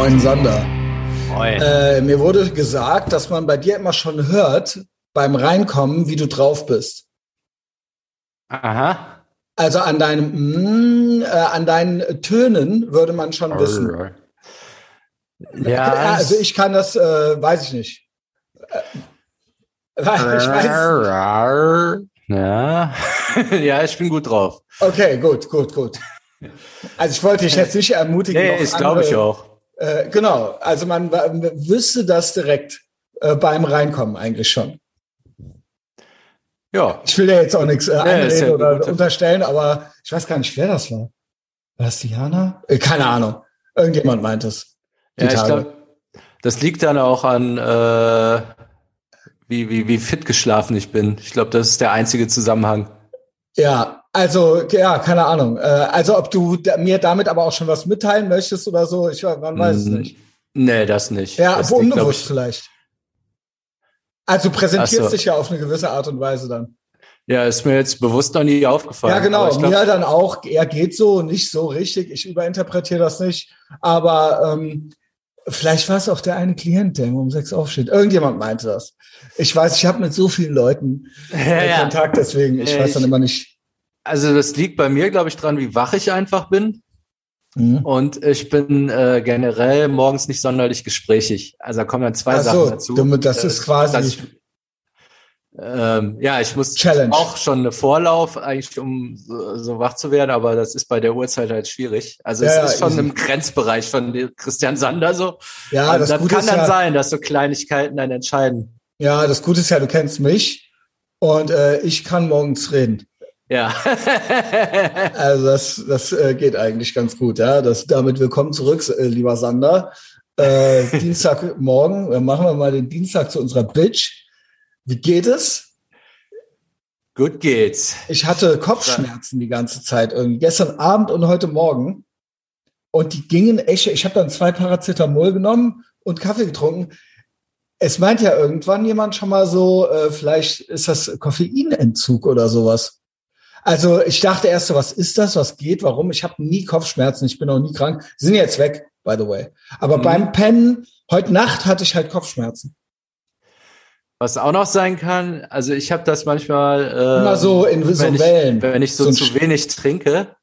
Moin Sander. Moin. Äh, mir wurde gesagt, dass man bei dir immer schon hört, beim Reinkommen, wie du drauf bist. Aha. Also an deinem, mm, äh, an deinen Tönen würde man schon wissen. Ja, also ich kann das, äh, weiß ich nicht. Äh, ich weiß. Ja. ja, ich bin gut drauf. Okay, gut, gut, gut. Also ich wollte dich jetzt nicht ermutigen. Nee, das glaube ich auch. Äh, genau, also man wüsste das direkt äh, beim Reinkommen eigentlich schon. Ja. Ich will dir jetzt auch nichts äh, einreden ja oder unterstellen, aber ich weiß gar nicht, wer das war. War das Diana? Äh, keine Ahnung. Irgendjemand meint es. Ja, ich glaube, das liegt dann auch an, äh, wie, wie, wie fit geschlafen ich bin. Ich glaube, das ist der einzige Zusammenhang. Ja, also ja, keine Ahnung. Äh, also ob du mir damit aber auch schon was mitteilen möchtest oder so, ich man weiß es Mm, nicht. Nee, das nicht. Ja, das liegt, unbewusst ich, vielleicht. Also du präsentierst so. dich ja auf eine gewisse Art und Weise dann. Ja, ist mir jetzt bewusst noch nie aufgefallen. Ja, genau. Ich glaub, Mir dann auch, er geht so, nicht so richtig. Ich überinterpretiere das nicht. Aber ähm, vielleicht war es auch der eine Klient, der um sechs aufsteht. Irgendjemand meinte das. Ich weiß, ich habe mit so vielen Leuten ja, äh, ja. Kontakt, deswegen, ich Ja, weiß dann ich- immer nicht. Also das liegt bei mir, glaube ich, dran, wie wach ich einfach bin. Hm. Und ich bin äh, generell morgens nicht sonderlich gesprächig. Also da kommen dann zwei Ach Sachen so, dazu. damit- das Äh, ist quasi- ich, ähm, ja, ich muss Challenge. auch schon eine Vorlauf, eigentlich um so, so wach zu werden, aber das ist bei der Uhrzeit halt schwierig. Also Ja, es ja, ist schon easy. im Grenzbereich von Christian Sander so. Ja, Und das Gute kann dann ja, sein, dass so Kleinigkeiten dann entscheiden. ja, das Gute ist ja, du kennst mich und äh, ich kann morgens reden. Ja. Also das, das äh, geht eigentlich ganz gut, ja. Das, damit willkommen zurück, äh, lieber Sander. Äh, Dienstagmorgen, äh, machen wir mal den Dienstag zu unserer Bitch. Wie geht es? Gut geht's. Ich hatte Kopfschmerzen die ganze Zeit, irgendwie gestern Abend und heute Morgen. Und die gingen echt, ich habe dann zwei Paracetamol genommen und Kaffee getrunken. Es meint ja irgendwann jemand schon mal so, äh, vielleicht ist das Koffeinentzug oder sowas. Also ich dachte erst so, was ist das, was geht, warum? Ich habe nie Kopfschmerzen, ich bin auch nie krank. Sie sind jetzt weg, by the way. Aber Mhm. beim Pennen, heute Nacht hatte ich halt Kopfschmerzen. Was auch noch sein kann, also ich habe das manchmal äh, Immer so in so wenn Wellen. Ich, wenn ich so, So zu wenig trinke,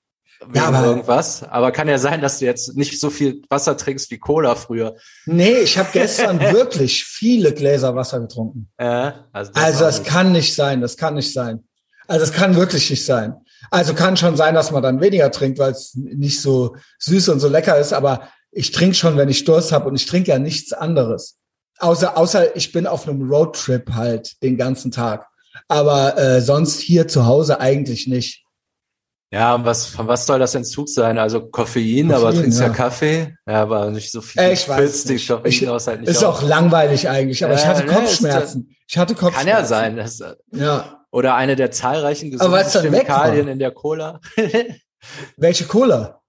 Ja, aber- irgendwas. Aber kann ja sein, dass du jetzt nicht so viel Wasser trinkst wie Cola früher. Nee, ich habe gestern wirklich viele Gläser Wasser getrunken. Äh, also das, Also das nicht. kann nicht sein, das kann nicht sein. Also es kann wirklich nicht sein. Also kann schon sein, dass man dann weniger trinkt, weil es nicht so süß und so lecker ist, aber ich trinke schon, wenn ich Durst habe und ich trinke ja nichts anderes. Außer, außer ich bin auf einem Roadtrip halt den ganzen Tag. Aber äh, sonst hier zu Hause eigentlich nicht. Ja, was, von was soll das Entzug sein? Also Koffein, Koffein, aber trinkst ja. ja. Kaffee. Ja, aber nicht so viel. Äh, ich weiß nicht. Koffein Ich- aus halt nicht Ist auf. auch langweilig eigentlich, aber Ja, ich hatte Kopfschmerzen. Ich hatte Kopfschmerzen. Kann ja sein. Das, Ja. Oder eine der zahlreichen Aber gesunden weil's dann weg war. Chemikalien in der Cola. Welche Cola?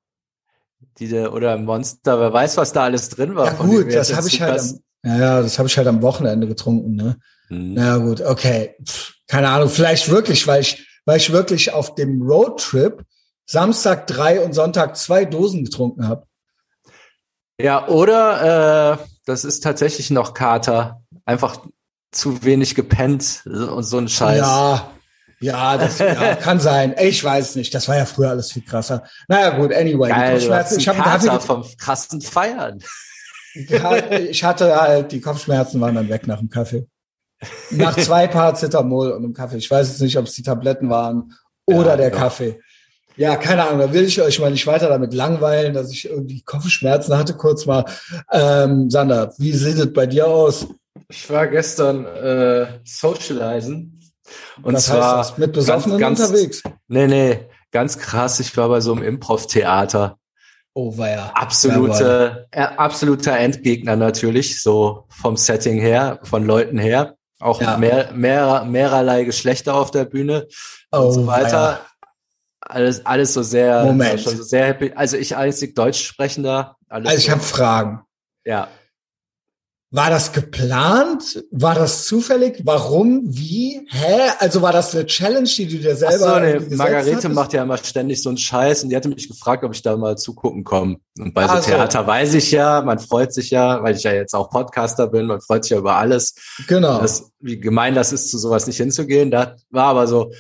Die der, oder Monster, wer weiß, was da alles drin war. Ja gut, das habe ich halt am, ja, das habe ich halt am Wochenende getrunken, ne? Hm. Na gut, okay. Pff, keine Ahnung, vielleicht wirklich, weil ich, weil ich wirklich auf dem Roadtrip Samstag drei und Sonntag zwei Dosen getrunken habe. Ja, oder äh, das ist tatsächlich noch Kater. Einfach zu wenig gepennt und so ein Scheiß. Ja, ja, das ja, kann sein. Ich weiß nicht. Das war ja früher alles viel krasser. Naja, gut, anyway. Geil, die Kopfschmerzen, ich habe vom krassen Feiern. ich hatte halt, die Kopfschmerzen waren dann weg nach dem Kaffee. Nach zwei Paracetamol und einem Kaffee. Ich weiß jetzt nicht, ob es die Tabletten waren oder Ja, der ja. Kaffee. Ja, keine Ahnung, da will ich euch mal nicht weiter damit langweilen, dass ich irgendwie Kopfschmerzen hatte kurz mal. Ähm, Sander, wie sieht es bei dir aus? Ich war gestern äh, socializen. Und Was zwar heißt das? Mit Besoffenen ganz, ganz, unterwegs? Nee, nee, ganz krass. Ich war bei so einem Improv-Theater. Oh, war ja. Absolute, äh, absoluter Endgegner natürlich, so vom Setting her, von Leuten her. Auch Ja. mehr, mehr, mehrerlei Geschlechter auf der Bühne Oh, und so weiter. Alles, alles so sehr, Moment. schon so sehr happy. Also ich einzig Deutsch sprechender. Also ich so, habe Fragen. ja. War das geplant? War das zufällig? Warum? Wie? Hä? Also war das eine Challenge, die du dir selber Ach so, nee, Margarete hattest? macht ja immer ständig so einen Scheiß und die hatte mich gefragt, ob ich da mal zugucken komme. Und bei so Theater weiß ich ja, man freut sich ja, weil ich ja jetzt auch Podcaster bin, man freut sich ja über alles. Genau. Das, wie gemein das ist, zu sowas nicht hinzugehen. Da war aber so,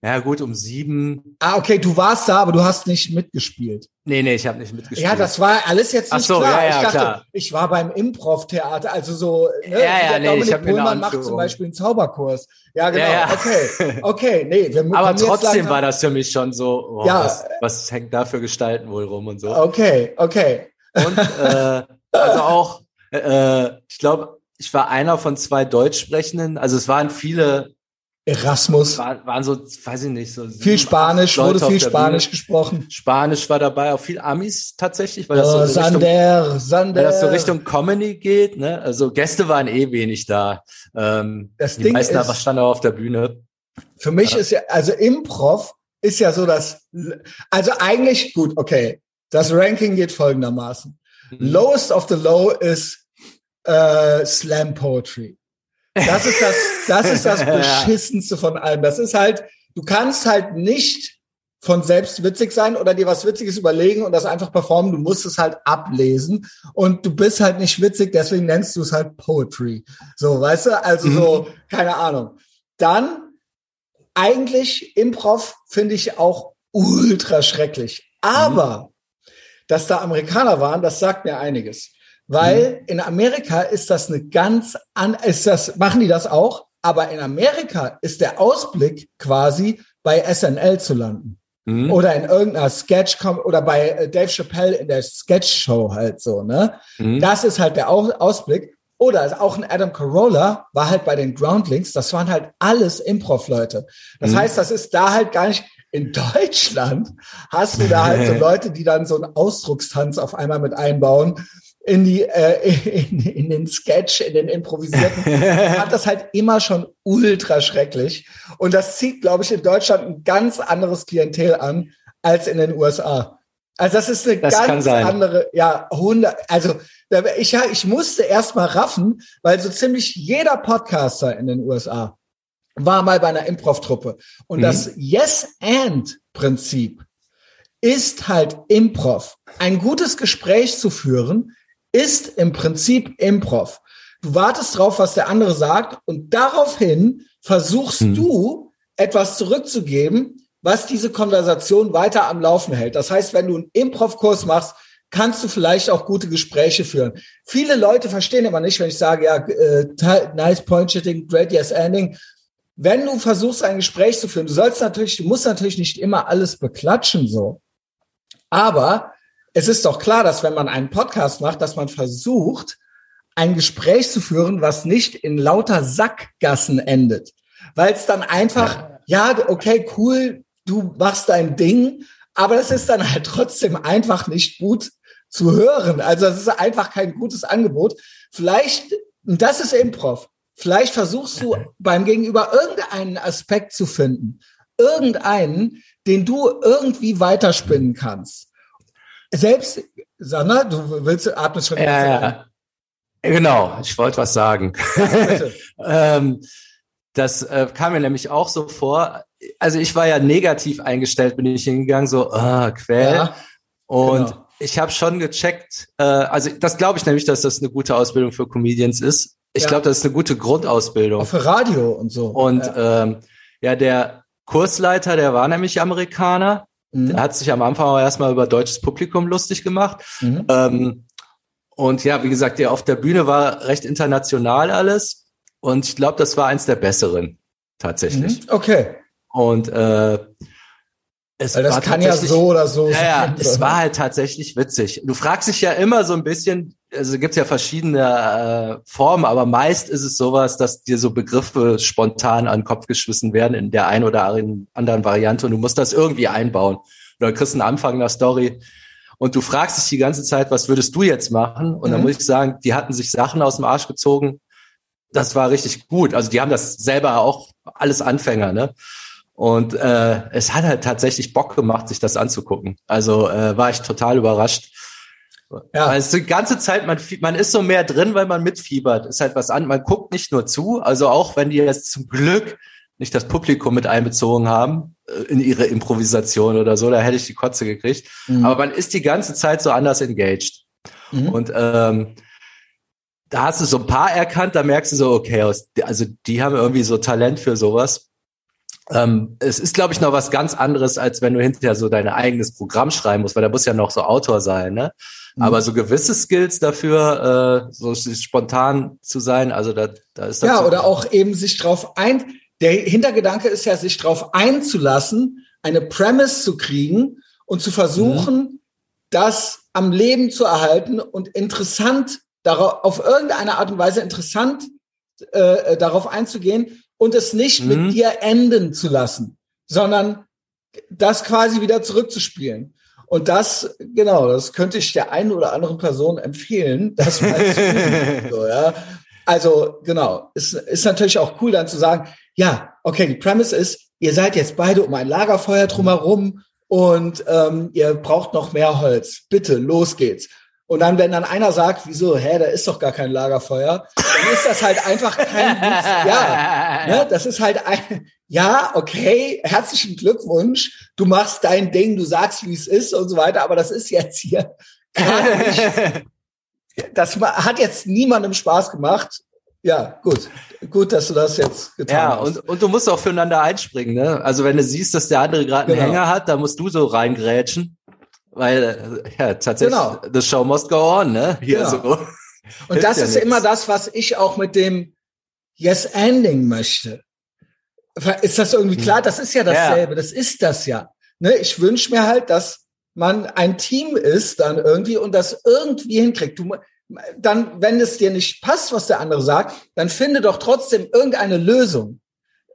ja gut, um sieben. Ah, okay, du warst da, aber du hast nicht mitgespielt. Nee, nee, ich habe nicht mitgespielt. Ja, das war alles jetzt nicht Ach so, klar. Ja, ja, ich dachte, klar. ich war beim Improv-Theater, also so, ne, ja, ja, nee, Dominik ich hab Pohlmann macht zum Beispiel einen Zauberkurs. Ja, genau, ja, ja. okay, okay, nee. Wir aber trotzdem war das für mich schon so, oh, ja, was, was hängt da für Gestalten wohl rum und so. Okay, okay. Und äh, also auch, äh, ich glaube, ich war einer von zwei Deutschsprechenden, also es waren viele Erasmus. War, waren so, weiß ich nicht, so viel Spanisch, wurde viel Spanisch Bühne. gesprochen. Spanisch war dabei, auch viel Amis tatsächlich, weil das, oh, so, Sander, Richtung, Sander. weil das so Richtung Comedy geht. Ne? Also Gäste waren eh wenig da. Ähm, das die Ding meisten ist, aber standen auch auf der Bühne. Für mich ja. ist ja, also Improv ist ja so, dass, also eigentlich, gut, okay, das Ranking geht folgendermaßen. Mhm. Lowest of the low ist äh, Slam Poetry. Das ist das, das ist das Beschissenste von allem. Das ist halt, du kannst halt nicht von selbst witzig sein oder dir was Witziges überlegen und das einfach performen. Du musst es halt ablesen und du bist halt nicht witzig, deswegen nennst du es halt Poetry. So, weißt du? Also so, mhm. keine Ahnung. Dann eigentlich Improv finde ich auch ultra schrecklich. Aber mhm. dass da Amerikaner waren, das sagt mir einiges. Weil mhm. in Amerika ist das eine ganz an, ist das, machen die das auch, aber in Amerika ist der Ausblick quasi bei SNL zu landen. Mhm. Oder in irgendeiner Sketch oder bei äh, Dave Chappelle in der Sketch-Show halt so, ne? Mhm. Das ist halt der Ausblick. Oder auch ein Adam Carolla war halt bei den Groundlings, das waren halt alles Improv-Leute. Das mhm. heißt, das ist da halt gar nicht, in Deutschland hast du da halt so Leute, die dann so einen Ausdruckstanz auf einmal mit einbauen in die äh, in, in den Sketch, in den improvisierten, fand das halt immer schon ultra schrecklich. Und das zieht, glaube ich, in Deutschland ein ganz anderes Klientel an als in den USA. Also das ist eine das ganz andere, ja, hundert, also ich, ich musste erst mal raffen, weil so ziemlich jeder Podcaster in den USA war mal bei einer Improv-Truppe. Und mhm. das Yes-and-Prinzip ist halt Improv. Ein gutes Gespräch zu führen, ist im Prinzip Improv. Du wartest drauf, was der andere sagt und daraufhin versuchst hm. du etwas zurückzugeben, was diese Konversation weiter am Laufen hält. Das heißt, wenn du einen Improv-Kurs machst, kannst du vielleicht auch gute Gespräche führen. Viele Leute verstehen immer nicht, wenn ich sage, ja, äh, nice point shitting, great yes ending. Wenn du versuchst, ein Gespräch zu führen, du sollst natürlich, du musst natürlich nicht immer alles beklatschen, so. Aber es ist doch klar, dass wenn man einen Podcast macht, dass man versucht, ein Gespräch zu führen, was nicht in lauter Sackgassen endet. Weil es dann einfach, ja, okay, cool, du machst dein Ding, aber es ist dann halt trotzdem einfach nicht gut zu hören. Also es ist einfach kein gutes Angebot. Vielleicht, und das ist Improv, vielleicht versuchst du beim Gegenüber irgendeinen Aspekt zu finden. Irgendeinen, den du irgendwie weiterspinnen kannst. Selbst, Sanna, du willst, atmest schon. Ja, ja. Genau, ich wollte was sagen. ähm, das äh, kam mir nämlich auch so vor. Also ich war ja negativ eingestellt, bin ich hingegangen, so, ah, Quell. Ja, und genau. ich habe schon gecheckt, äh, also das glaube ich nämlich, dass das eine gute Ausbildung für Comedians ist. Ich ja. glaube, das ist eine gute Grundausbildung. Auch für Radio und so. Und ja. Ähm, ja, der Kursleiter, der war nämlich Amerikaner Mhm. Der hat sich am Anfang auch erstmal über deutsches Publikum lustig gemacht. Mhm. Ähm, und ja, wie gesagt, der auf der Bühne war recht international alles. Und ich glaube, das war eins der besseren, tatsächlich. Mhm. Okay. Und äh, es Weil das war kann ja so oder so ja, sein. Ja, es war halt tatsächlich witzig. Du fragst dich ja immer so ein bisschen, also gibt's ja verschiedene äh, Formen, aber meist ist es sowas, dass dir so Begriffe spontan an den Kopf geschmissen werden in der einen oder anderen Variante und du musst das irgendwie einbauen. Oder kriegst einen Anfang einer Story und du fragst dich die ganze Zeit, was würdest du jetzt machen? Und mhm. dann muss ich sagen, die hatten sich Sachen aus dem Arsch gezogen. Das war richtig gut. Also die haben das selber auch alles Anfänger, ne? Und äh, es hat halt tatsächlich Bock gemacht, sich das anzugucken. Also äh, war ich total überrascht. Ja. Weil es die ganze Zeit, man, man ist so mehr drin, weil man mitfiebert. Ist halt was an. Man guckt nicht nur zu, also auch wenn die jetzt zum Glück nicht das Publikum mit einbezogen haben äh, in ihre Improvisation oder so, da hätte ich die Kotze gekriegt. Mhm. Aber man ist die ganze Zeit so anders engaged. Mhm. Und ähm, da hast du so ein paar erkannt, da merkst du so, okay, also die haben irgendwie so Talent für sowas. Ähm, es ist, glaube ich, noch was ganz anderes, als wenn du hinterher so dein eigenes Programm schreiben musst, weil da muss ja noch so Autor sein, ne? Mhm. Aber so gewisse Skills dafür, äh, so spontan zu sein, also da, da ist das. Ja, oder auch eben sich drauf ein. Der Hintergedanke ist ja, sich drauf einzulassen, eine Premise zu kriegen und zu versuchen, mhm. das am Leben zu erhalten und interessant darauf, auf irgendeine Art und Weise interessant äh, darauf einzugehen und es nicht mhm. mit dir enden zu lassen, sondern das quasi wieder zurückzuspielen. Und das, genau, das könnte ich der einen oder anderen Person empfehlen, das mal zu so, ja. Also, genau, ist, ist natürlich auch cool dann zu sagen, ja, okay, die Premise ist, ihr seid jetzt beide um ein Lagerfeuer drumherum und ähm, ihr braucht noch mehr Holz. Bitte, los geht's. Und dann, wenn dann einer sagt, wieso, hä, da ist doch gar kein Lagerfeuer, dann ist das halt einfach kein Witz. Ja, ne, das ist halt ein, ja, okay, herzlichen Glückwunsch, du machst dein Ding, du sagst, wie es ist und so weiter, aber das ist jetzt hier gar nicht, das hat jetzt niemandem Spaß gemacht. Ja, gut. Gut, dass du das jetzt getan ja, hast. Ja, und, und du musst auch füreinander einspringen, ne? Also wenn du siehst, dass der andere gerade einen genau. Hänger hat, dann musst du so reingrätschen. Weil, ja, tatsächlich, genau. the show must go on, ne? Hier genau. so. Und das ja ist nix. immer das, was ich auch mit dem Yes Ending möchte. Ist das irgendwie hm. klar? Das ist ja dasselbe. Ja. Das ist das ja. Ne? Ich wünsche mir halt, dass man ein Team ist dann irgendwie und das irgendwie hinkriegt. Du, dann, wenn es dir nicht passt, was der andere sagt, dann finde doch trotzdem irgendeine Lösung.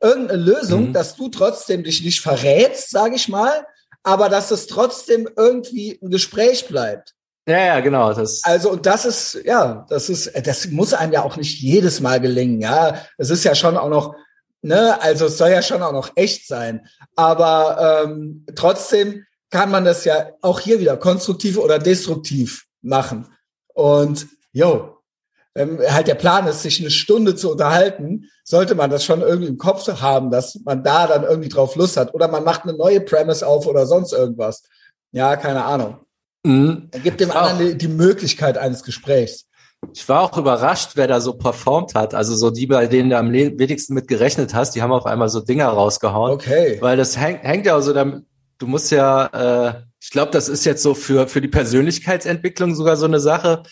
Irgendeine Lösung, mhm. dass du trotzdem dich nicht verrätst, sage ich mal, aber dass es trotzdem irgendwie ein Gespräch bleibt. Ja, ja, genau. Das also und das ist ja, das ist, das muss einem ja auch nicht jedes Mal gelingen. Ja, es ist ja schon auch noch, ne, also es soll ja schon auch noch echt sein. Aber ähm, trotzdem kann man das ja auch hier wieder konstruktiv oder destruktiv machen. Und jo, wenn halt der Plan ist, sich eine Stunde zu unterhalten, sollte man das schon irgendwie im Kopf haben, dass man da dann irgendwie drauf Lust hat. Oder man macht eine neue Premise auf oder sonst irgendwas. Ja, keine Ahnung. Mhm. Gibt dem anderen die, Möglichkeit eines Gesprächs. Ich war auch überrascht, wer da so performt hat. Also so die, bei denen du am wenigsten mit gerechnet hast, die haben auf einmal so Dinger rausgehauen. Okay. Weil das hängt, hängt ja so damit, du musst ja, äh, ich glaube, das ist jetzt so für, für die Persönlichkeitsentwicklung sogar so eine Sache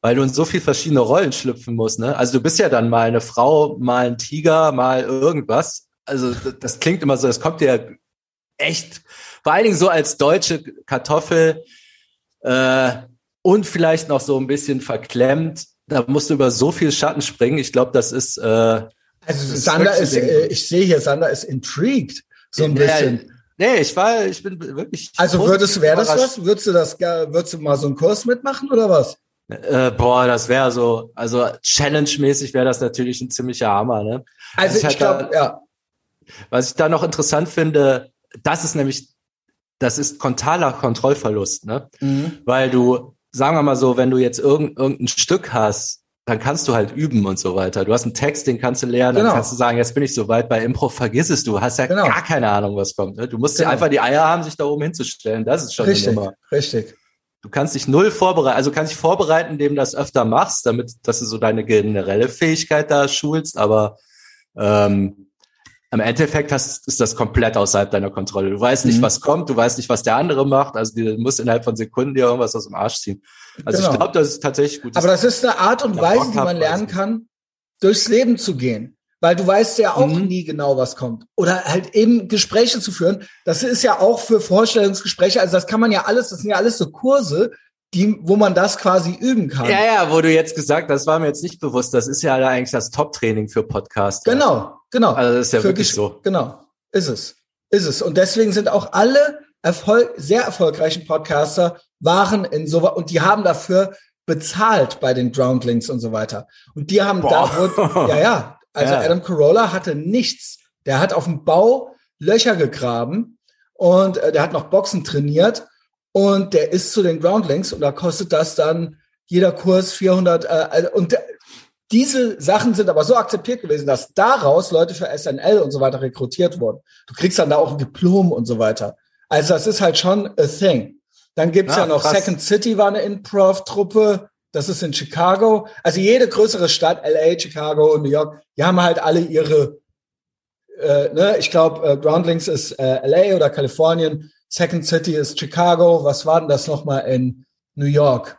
weil du in so viel verschiedene Rollen schlüpfen musst. Ne? Also du bist ja dann mal eine Frau, mal ein Tiger, mal irgendwas. Also das klingt immer so, das kommt dir echt, vor allen Dingen so als deutsche Kartoffel äh, und vielleicht noch so ein bisschen verklemmt. Da musst du über so viel Schatten springen. Ich glaube, das ist. Äh, also das Sander ist, äh, ich sehe hier, Sander ist intrigued so ein bisschen. Nee, ich war, ich bin wirklich. Also würdest, wäre das was? Würdest du das, würdest du mal so einen Kurs mitmachen oder was? Äh, boah, das wäre so, also Challenge-mäßig wäre das natürlich ein ziemlicher Hammer, ne? Also ich, ich glaube, ja. Was ich da noch interessant finde, das ist nämlich, das ist kontaler Kontrollverlust, ne? Mhm. Weil du, sagen wir mal so, wenn du jetzt irgend, irgendein Stück hast, dann kannst du halt üben und so weiter. Du hast einen Text, den kannst du lernen, genau. dann kannst du sagen, jetzt bin ich so weit. Bei Impro vergiss es du, hast ja genau. gar keine Ahnung, was kommt. Ne? Du musst genau. ja einfach die Eier haben, sich da oben hinzustellen. Das ist schon richtig. Richtig. Du kannst dich null vorbereiten, also kannst dich vorbereiten, indem du das öfter machst, damit, dass du so deine generelle Fähigkeit da schulst, aber ähm, im Endeffekt hast, ist das komplett außerhalb deiner Kontrolle. Du weißt nicht, mhm. was kommt, du weißt nicht, was der andere macht, also du musst innerhalb von Sekunden dir irgendwas aus dem Arsch ziehen. Also genau. ich glaube, das ist tatsächlich gut. Aber das ist eine Art und Weise, die man lernen kann, durchs Leben zu gehen. Weil du weißt ja auch mhm. nie genau, was kommt. Oder halt eben Gespräche zu führen. Das ist ja auch für Vorstellungsgespräche, also das kann man ja alles, das sind ja alles so Kurse, die, wo man das quasi üben kann. Ja, ja, wo du jetzt gesagt, das war mir jetzt nicht bewusst, das ist ja eigentlich das Top-Training für Podcasts. Genau, genau. Also das ist ja für wirklich so. Genau, ist es. Ist es. Und deswegen sind auch alle Erfolg, sehr erfolgreichen Podcaster waren in so, und die haben dafür bezahlt bei den Groundlings und so weiter. Und die haben Boah. da, wo, ja, ja, also ja. Adam Carolla hatte nichts. Der hat auf dem Bau Löcher gegraben und äh, der hat noch Boxen trainiert. und der ist zu den Groundlings und da kostet das dann jeder Kurs 400 äh, also, und diese Sachen sind aber so akzeptiert gewesen, dass daraus Leute für SNL und so weiter rekrutiert wurden. Du kriegst dann da auch ein Diplom und so weiter. Also das ist halt schon a thing. Dann gibt's ja, ja noch krass. Second City war eine Improv-Truppe. Das ist in Chicago. Also jede größere Stadt, LA, Chicago, New York, die haben halt alle ihre, äh, ne, ich glaube, äh, Groundlings ist äh, LA oder Kalifornien, Second City ist Chicago. Was war denn das nochmal in New York?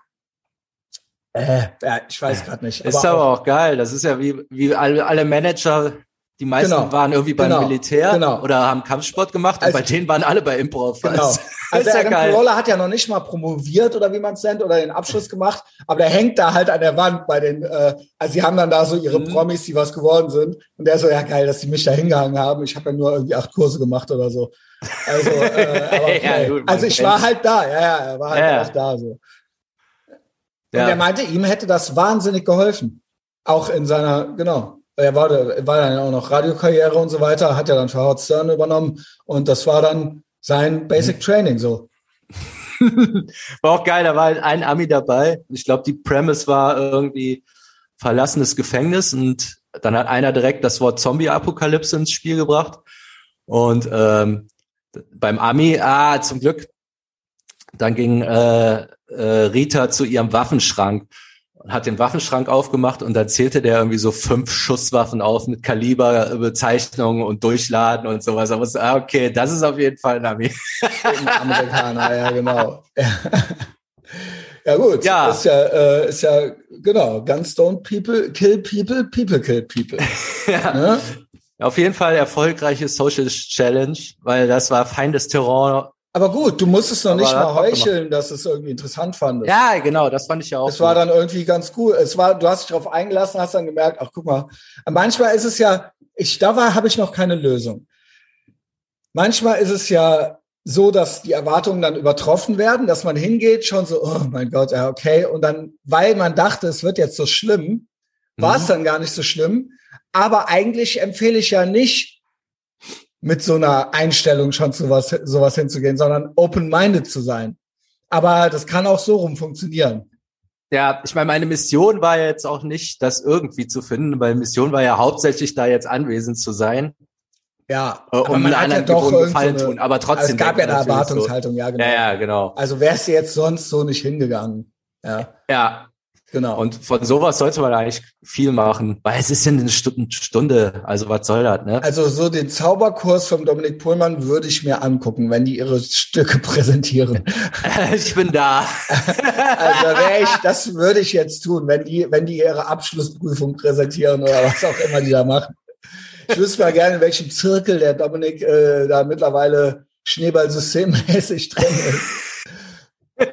Äh, ich weiß gerade nicht. Ist aber auch, auch, geil. Das ist ja wie, wie alle, alle Manager, die meisten genau, waren irgendwie beim genau, Militär genau. oder haben Kampfsport gemacht also, und bei denen waren alle bei Improv. Genau. Also, also der ja Carolla hat ja noch nicht mal promoviert oder wie man es nennt oder den Abschluss gemacht, aber der hängt da halt an der Wand bei den, äh, also sie haben dann da so ihre mhm. Promis, die was geworden sind und der so, ja geil, dass die mich da hingehangen haben. Ich habe ja nur irgendwie acht Kurse gemacht oder so. Also, äh, aber okay. ja, gut, also ich war halt da, ja, ja, er war halt ja. auch da so. Und er meinte, ihm hätte das wahnsinnig geholfen. Auch in seiner, genau. Er war, war dann auch noch Radiokarriere und so weiter, hat ja dann für Howard Stern übernommen. Und das war dann sein Basic mhm. Training so. war auch geil, da war halt ein Ami dabei. Ich glaube, die Premise war irgendwie verlassenes Gefängnis und dann hat einer direkt das Wort Zombie-Apokalypse ins Spiel gebracht. Und ähm, beim Ami, ah, zum Glück, dann ging äh, äh, Rita zu ihrem Waffenschrank hat den Waffenschrank aufgemacht und da zählte der irgendwie so fünf Schusswaffen auf mit Kaliberbezeichnungen und Durchladen und sowas. Aber ah, okay, das ist auf jeden Fall ein Ami. Amerikaner, ja, genau. Ja. gut, ja. ist ja, äh, ist ja genau, Guns don't people kill people, people kill people. ja. Ne? Auf jeden Fall erfolgreiche Social Challenge, weil das war feindes Terror aber gut, du musstest noch nicht mal heucheln, dass es irgendwie interessant fandest. Ja, genau, das fand ich ja auch. Es war dann irgendwie ganz cool. Es war, du hast dich darauf eingelassen, hast dann gemerkt, ach guck mal, manchmal ist es ja, ich, da war, habe ich noch keine Lösung. Manchmal ist es ja so, dass die Erwartungen dann übertroffen werden, dass man hingeht, schon so, oh mein Gott, ja, okay. Und dann, weil man dachte, es wird jetzt so schlimm, war es mhm. dann gar nicht so schlimm. Aber eigentlich empfehle ich ja nicht, mit so einer Einstellung schon zu was, sowas hinzugehen, sondern open-minded zu sein. Aber das kann auch so rum funktionieren. Ja, ich meine, meine Mission war jetzt auch nicht, das irgendwie zu finden, weil Mission war ja hauptsächlich da jetzt anwesend zu sein. Ja, äh, um man hat ja doch Gefallen so eine, tun, aber trotzdem. Also es gab ja eine Erwartungshaltung, so. ja, genau. Ja, ja, genau. Also wärst du jetzt sonst so nicht hingegangen. Ja. Ja, Genau. Und von sowas sollte man eigentlich viel machen, weil es ist ja eine Stunde, also was soll das, ne? Also so den Zauberkurs vom Dominik Pohlmann würde ich mir angucken, wenn die ihre Stücke präsentieren. ich bin da. also wäre ich, das würde ich jetzt tun, wenn die, wenn die ihre Abschlussprüfung präsentieren oder was auch immer die da machen. Ich wüsste mal gerne, in welchem Zirkel der Dominik äh, da mittlerweile Schneeballsystemmäßig drin ist.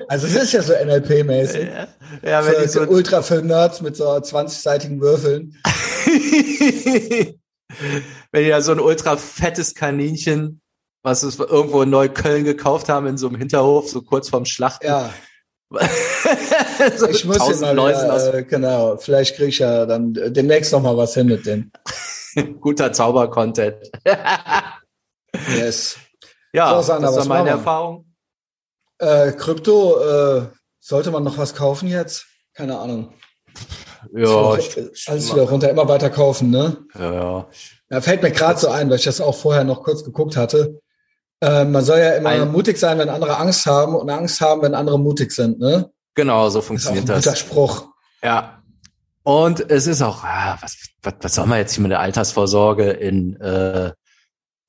Also es ist ja so NLP-mäßig. Ja, wenn für, so ultra für Nerds mit so 20-seitigen Würfeln. wenn die da so ein ultra fettes Kaninchen, was es irgendwo in Neukölln gekauft haben, in so einem Hinterhof, so kurz vorm Schlachten. Ja. so ich muss ja mal wieder, äh, genau, vielleicht kriege ich ja dann demnächst noch mal was hin mit dem. Guter Zauber-Content. yes. Ja, so, Sandra, das war meine Erfahrung. Äh, Krypto, äh, sollte man noch was kaufen jetzt? Keine Ahnung. Ja, ich, alles wieder runter, immer weiter kaufen, ne? Ja, ja. Ja, fällt mir gerade so ein, weil ich das auch vorher noch kurz geguckt hatte. Äh, man soll ja immer ein, mutig sein, wenn andere Angst haben und Angst haben, wenn andere mutig sind, ne? Genau, so funktioniert das. Ist auch ein das. Spruch. Ja. Und es ist auch, ah, was, was, was soll man jetzt hier mit der Altersvorsorge in äh,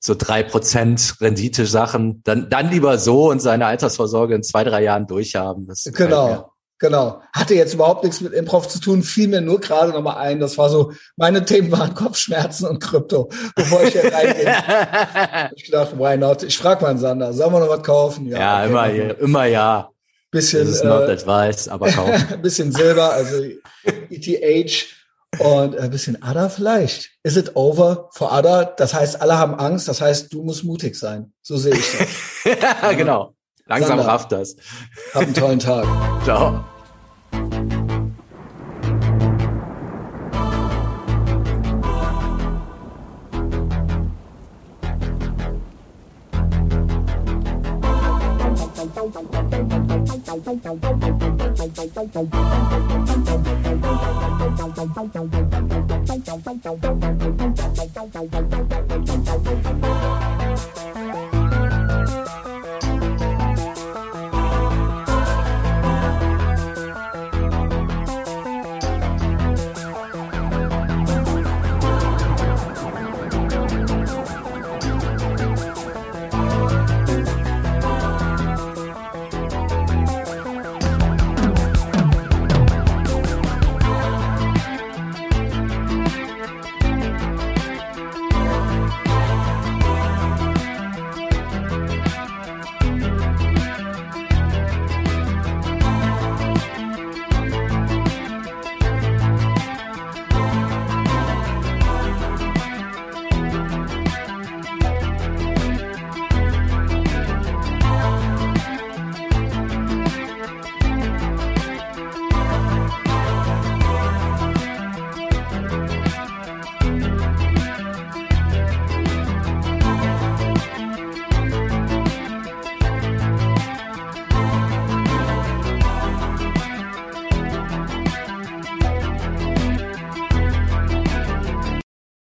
so drei Prozent Rendite-Sachen, dann, dann lieber so und seine Altersvorsorge in zwei, drei Jahren durchhaben. Das genau, genau. Hatte jetzt überhaupt nichts mit Improv zu tun, fiel mir nur gerade noch mal ein. Das war so, meine Themen waren Kopfschmerzen und Krypto, bevor ich hier reingehe. ich gedacht, why not? Ich frage mal einen Sander, sollen wir noch was kaufen? Ja, ja okay, immer, ja, immer ja. Bisschen, das ist not äh, advice, aber kaufen. bisschen Silber, also ETH und ein bisschen Ada vielleicht. Is it over for Ada? Das heißt, alle haben Angst. Das heißt, du musst mutig sein. So sehe ich das. ja, genau. Langsam Sander, rafft das. Hab einen tollen Tag. Ciao. Bye. Thank you.